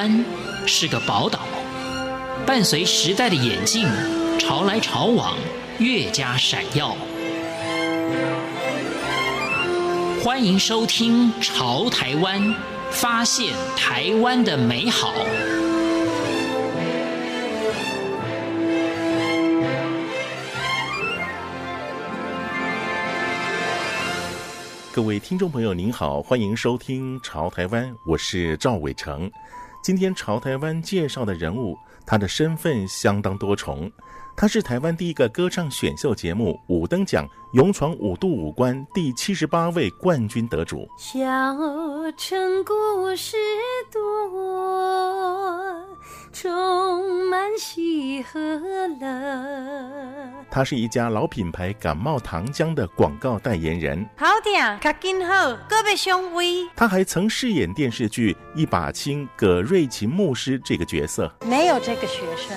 安是个宝岛，伴随时代的演进，潮来潮往，越加闪耀。欢迎收听《潮台湾》，发现台湾的美好。各位听众朋友，您好，欢迎收听《潮台湾》，我是赵伟成。今天朝台湾介绍的人物，他的身份相当多重。他是台湾第一个歌唱选秀节目五等奖勇闯五度五关第七十八位冠军得主。小城故事多，充满喜和乐。他是一家老品牌感冒糖浆的广告代言人。好点，卡金好，胳膊胸微。他还曾饰演电视剧《一把青》葛瑞琴牧师这个角色。没有这个学生。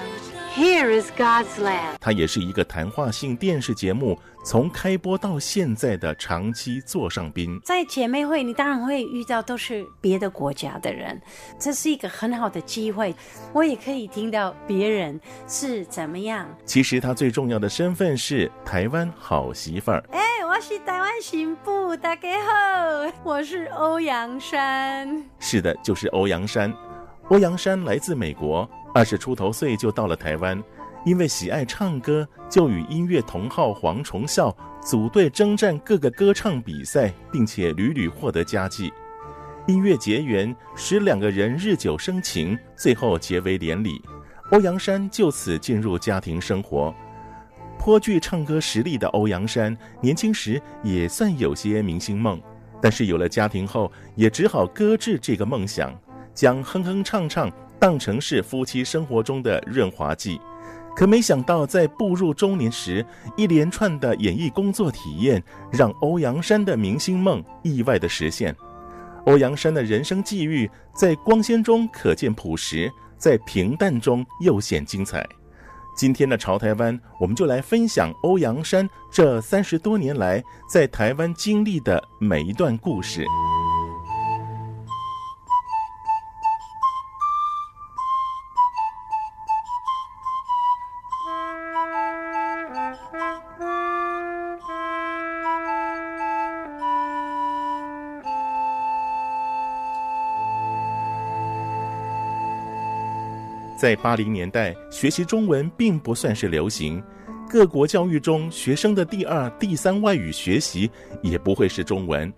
Here is God's land。他也是一个谈话性电视节目从开播到现在的长期座上宾。在姐妹会，你当然会遇到都是别的国家的人，这是一个很好的机会。我也可以听到别人是怎么样。其实他最重要的身份是台湾好媳妇儿。哎，我是台湾新妇，大家好，我是欧阳珊。是的，就是欧阳珊。欧阳珊来自美国。二十出头岁就到了台湾，因为喜爱唱歌，就与音乐同好黄崇孝组队征战各个歌唱比赛，并且屡屡获得佳绩。音乐结缘，使两个人日久生情，最后结为连理。欧阳山就此进入家庭生活。颇具唱歌实力的欧阳山，年轻时也算有些明星梦，但是有了家庭后，也只好搁置这个梦想，将哼哼唱唱。当成是夫妻生活中的润滑剂，可没想到在步入中年时，一连串的演艺工作体验让欧阳珊的明星梦意外的实现。欧阳珊的人生际遇在光鲜中可见朴实，在平淡中又显精彩。今天的潮台湾，我们就来分享欧阳珊这三十多年来在台湾经历的每一段故事。在八零年代，学习中文并不算是流行，各国教育中学生的第二、第三外语学习也不会是中文。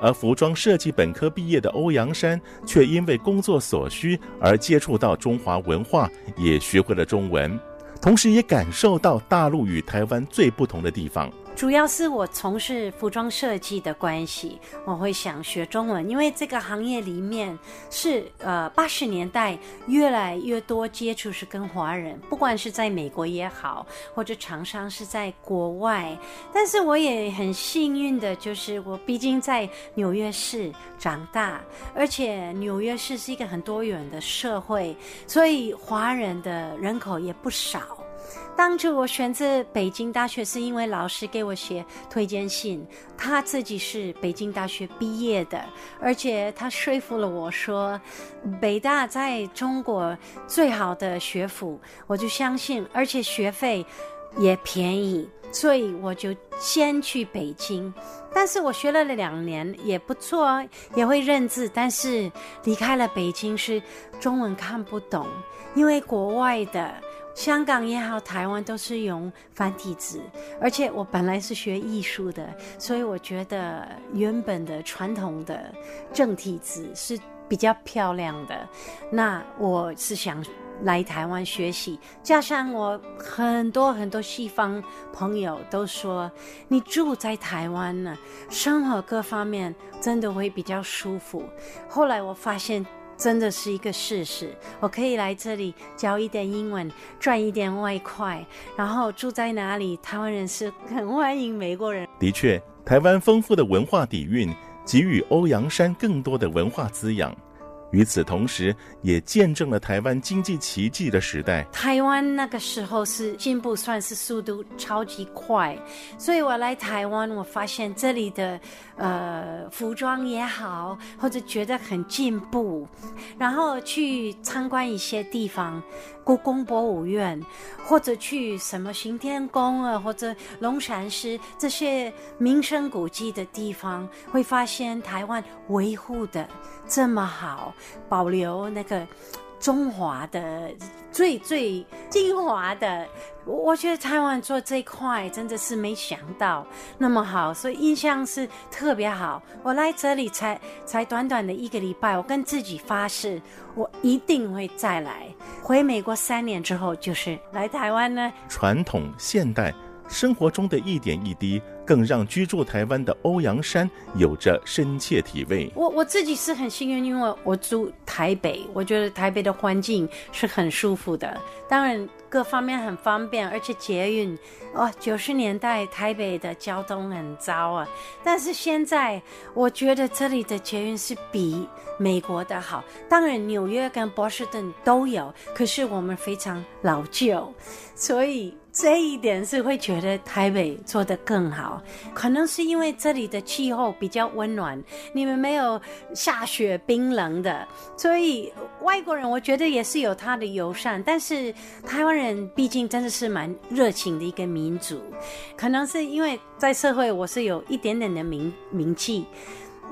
而服装设计本科毕业的欧阳山，却因为工作所需而接触到中华文化，也学会了中文，同时也感受到大陆与台湾最不同的地方。主要是我从事服装设计的关系，我会想学中文，因为这个行业里面是呃八十年代越来越多接触是跟华人，不管是在美国也好，或者厂商是在国外。但是我也很幸运的，就是我毕竟在纽约市长大，而且纽约市是一个很多元的社会，所以华人的人口也不少。当初我选择北京大学，是因为老师给我写推荐信，他自己是北京大学毕业的，而且他说服了我说，北大在中国最好的学府，我就相信，而且学费也便宜，所以我就先去北京。但是我学了两年也不错，也会认字，但是离开了北京是中文看不懂，因为国外的。香港也好，台湾都是用繁体字，而且我本来是学艺术的，所以我觉得原本的传统的正体字是比较漂亮的。那我是想来台湾学习，加上我很多很多西方朋友都说，你住在台湾呢，生活各方面真的会比较舒服。后来我发现。真的是一个事实，我可以来这里教一点英文，赚一点外快，然后住在哪里，台湾人是很欢迎美国人。的确，台湾丰富的文化底蕴给予欧阳山更多的文化滋养。与此同时，也见证了台湾经济奇迹的时代。台湾那个时候是进步，算是速度超级快，所以我来台湾，我发现这里的呃服装也好，或者觉得很进步，然后去参观一些地方，故宫博物院，或者去什么行天宫啊，或者龙山寺这些名胜古迹的地方，会发现台湾维护的这么好。保留那个中华的最最精华的，我觉得台湾做这块真的是没想到那么好，所以印象是特别好。我来这里才才短短的一个礼拜，我跟自己发誓，我一定会再来。回美国三年之后，就是来台湾呢。传统现代生活中的一点一滴。更让居住台湾的欧阳山有着深切体味。我我自己是很幸运，因为我住台北，我觉得台北的环境是很舒服的，当然各方面很方便，而且捷运。哦，九十年代台北的交通很糟啊，但是现在我觉得这里的捷运是比美国的好。当然纽约跟波士顿都有，可是我们非常老旧，所以。这一点是会觉得台北做得更好，可能是因为这里的气候比较温暖，你们没有下雪冰冷的，所以外国人我觉得也是有他的友善，但是台湾人毕竟真的是蛮热情的一个民族，可能是因为在社会我是有一点点的名名气。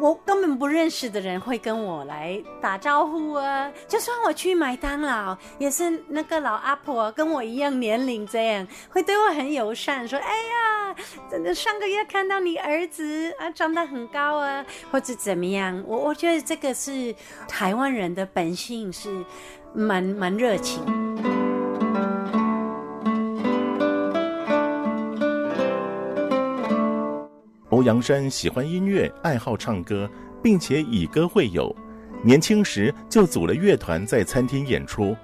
我根本不认识的人会跟我来打招呼啊！就算我去麦当劳，也是那个老阿婆跟我一样年龄，这样会对我很友善，说：“哎呀，真的上个月看到你儿子啊，长得很高啊，或者怎么样。”我我觉得这个是台湾人的本性，是蛮蛮热情。阳山喜欢音乐，爱好唱歌，并且以歌会友。年轻时就组了乐团，在餐厅演出。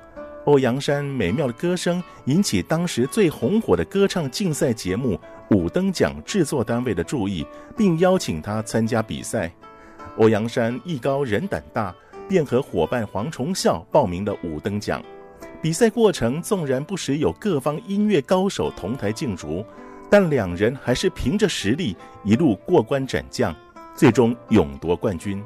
欧阳山美妙的歌声引起当时最红火的歌唱竞赛节目《五等奖》制作单位的注意，并邀请他参加比赛。欧阳山艺高人胆大，便和伙伴黄崇孝报名了五等奖。比赛过程纵然不时有各方音乐高手同台竞逐。但两人还是凭着实力一路过关斩将，最终勇夺冠军。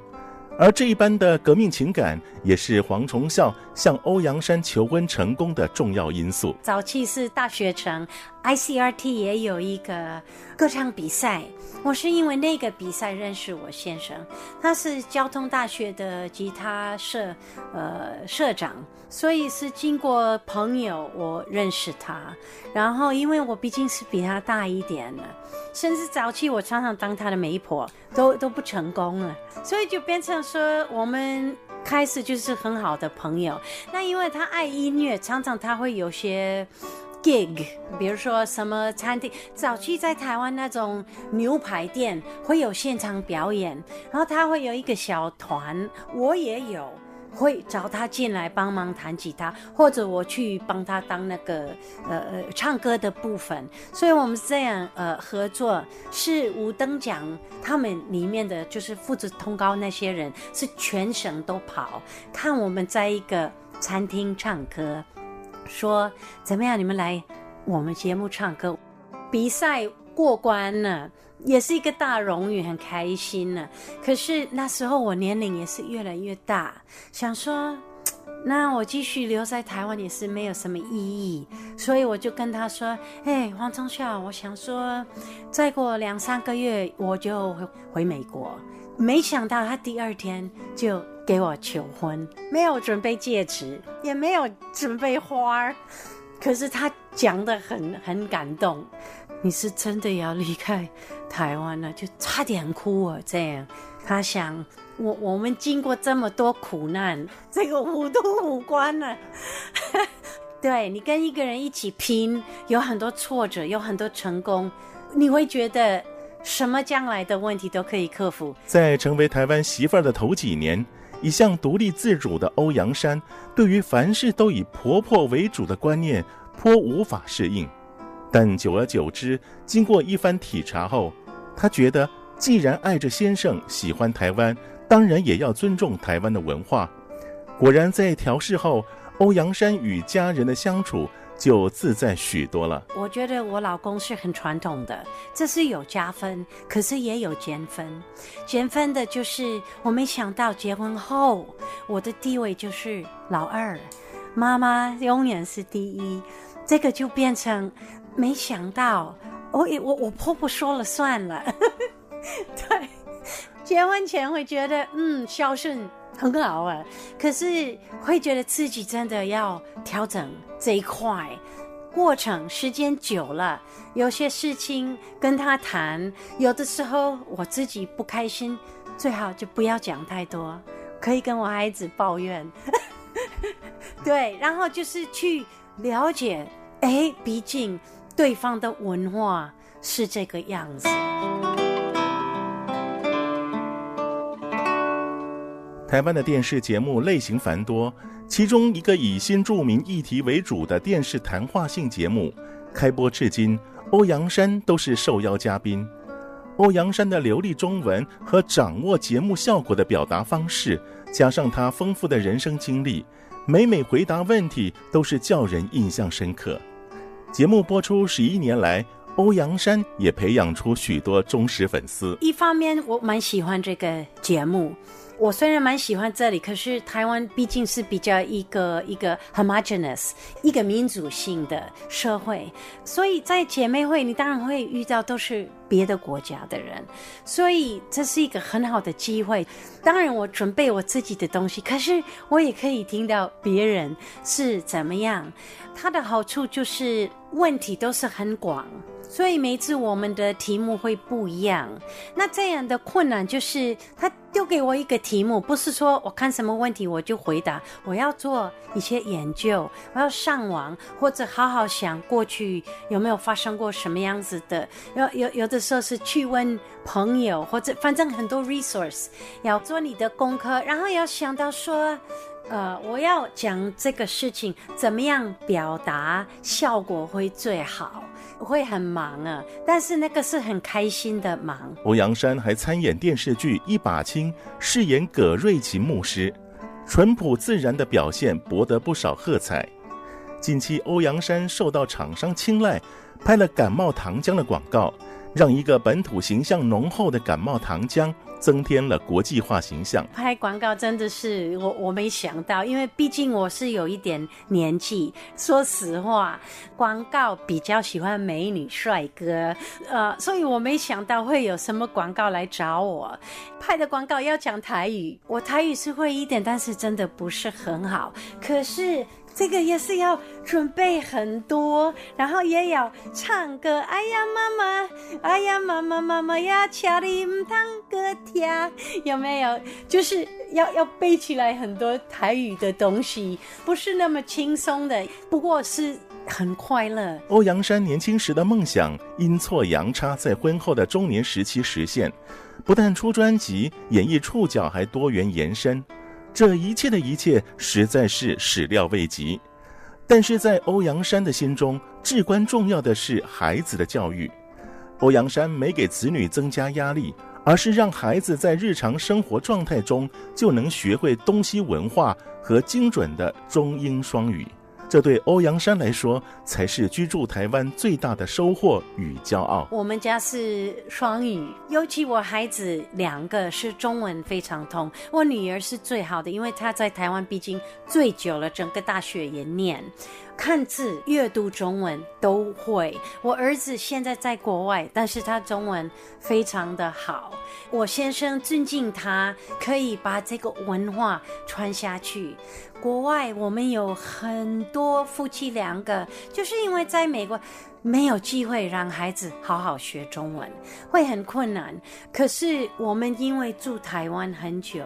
而这一般的革命情感，也是黄崇孝向欧阳山求婚成功的重要因素。早期是大学城，ICRT 也有一个歌唱比赛，我是因为那个比赛认识我先生，他是交通大学的吉他社呃社长。所以是经过朋友我认识他，然后因为我毕竟是比他大一点的，甚至早期我常常当他的媒婆，都都不成功了，所以就变成说我们开始就是很好的朋友。那因为他爱音乐，常常他会有些 gig，比如说什么餐厅，早期在台湾那种牛排店会有现场表演，然后他会有一个小团，我也有。会找他进来帮忙弹吉他，或者我去帮他当那个呃呃唱歌的部分，所以我们这样呃合作。是五等奖他们里面的就是负责通告那些人，是全省都跑看我们在一个餐厅唱歌，说怎么样？你们来我们节目唱歌，比赛过关了。也是一个大荣誉，很开心呢。可是那时候我年龄也是越来越大，想说，那我继续留在台湾也是没有什么意义，所以我就跟他说：“哎，黄崇孝，我想说，再过两三个月我就回回美国。”没想到他第二天就给我求婚，没有准备戒指，也没有准备花儿，可是他讲的很很感动。你是真的要离开台湾了，就差点哭啊！这样，他想我我们经过这么多苦难，这个五都五关了。对，你跟一个人一起拼，有很多挫折，有很多成功，你会觉得什么将来的问题都可以克服。在成为台湾媳妇儿的头几年，一向独立自主的欧阳珊，对于凡事都以婆婆为主的观念颇无法适应。但久而久之，经过一番体察后，她觉得既然爱着先生，喜欢台湾，当然也要尊重台湾的文化。果然，在调试后，欧阳珊与家人的相处就自在许多了。我觉得我老公是很传统的，这是有加分，可是也有减分。减分的就是我没想到结婚后，我的地位就是老二，妈妈永远是第一。这个就变成没想到，我我我婆婆说了算了。对，结婚前会觉得嗯孝顺。很好啊，可是会觉得自己真的要调整这一块，过程时间久了，有些事情跟他谈，有的时候我自己不开心，最好就不要讲太多，可以跟我孩子抱怨，对，然后就是去了解，哎，毕竟对方的文化是这个样子。台湾的电视节目类型繁多，其中一个以新著名议题为主的电视谈话性节目，开播至今，欧阳山都是受邀嘉宾。欧阳山的流利中文和掌握节目效果的表达方式，加上他丰富的人生经历，每每回答问题都是叫人印象深刻。节目播出十一年来，欧阳山也培养出许多忠实粉丝。一方面，我蛮喜欢这个节目。我虽然蛮喜欢这里，可是台湾毕竟是比较一个一个 homogeneous 一个民族性的社会，所以在姐妹会，你当然会遇到都是别的国家的人，所以这是一个很好的机会。当然，我准备我自己的东西，可是我也可以听到别人是怎么样。它的好处就是问题都是很广。所以每次我们的题目会不一样。那这样的困难就是，他丢给我一个题目，不是说我看什么问题我就回答，我要做一些研究，我要上网或者好好想过去有没有发生过什么样子的。有有有的时候是去问朋友，或者反正很多 resource，要做你的功课，然后要想到说。呃，我要讲这个事情怎么样表达效果会最好，会很忙啊，但是那个是很开心的忙。欧阳山还参演电视剧《一把青》，饰演葛瑞琴牧师，淳朴自然的表现博得不少喝彩。近期欧阳山受到厂商青睐，拍了感冒糖浆的广告，让一个本土形象浓厚的感冒糖浆。增添了国际化形象。拍广告真的是我我没想到，因为毕竟我是有一点年纪。说实话，广告比较喜欢美女帅哥，呃，所以我没想到会有什么广告来找我。拍的广告要讲台语，我台语是会一点，但是真的不是很好。可是。这个也是要准备很多，然后也要唱歌。哎呀，妈妈，哎呀，妈妈，妈妈呀，家里唔唱歌跳，有没有？就是要要背起来很多台语的东西，不是那么轻松的，不过是很快乐。欧阳山年轻时的梦想阴错阳差，在婚后的中年时期实现，不但出专辑，演绎触角还多元延伸。这一切的一切实在是始料未及，但是在欧阳山的心中，至关重要的是孩子的教育。欧阳山没给子女增加压力，而是让孩子在日常生活状态中就能学会东西文化和精准的中英双语。这对欧阳山来说，才是居住台湾最大的收获与骄傲。我们家是双语，尤其我孩子两个是中文非常通。我女儿是最好的，因为她在台湾毕竟最久了，整个大学也念。看字、阅读中文都会。我儿子现在在国外，但是他中文非常的好。我先生尊敬他，可以把这个文化传下去。国外我们有很多夫妻两个，就是因为在美国没有机会让孩子好好学中文，会很困难。可是我们因为住台湾很久，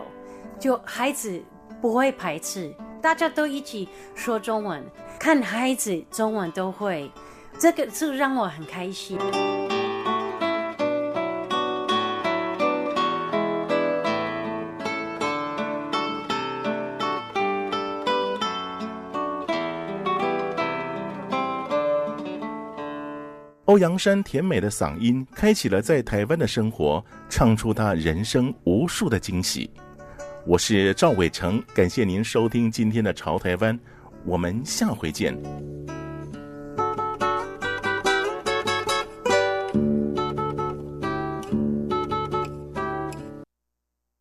就孩子不会排斥，大家都一起说中文。看孩子中文都会，这个就让我很开心。欧阳珊甜美的嗓音，开启了在台湾的生活，唱出她人生无数的惊喜。我是赵伟成，感谢您收听今天的《潮台湾》，我们下回见。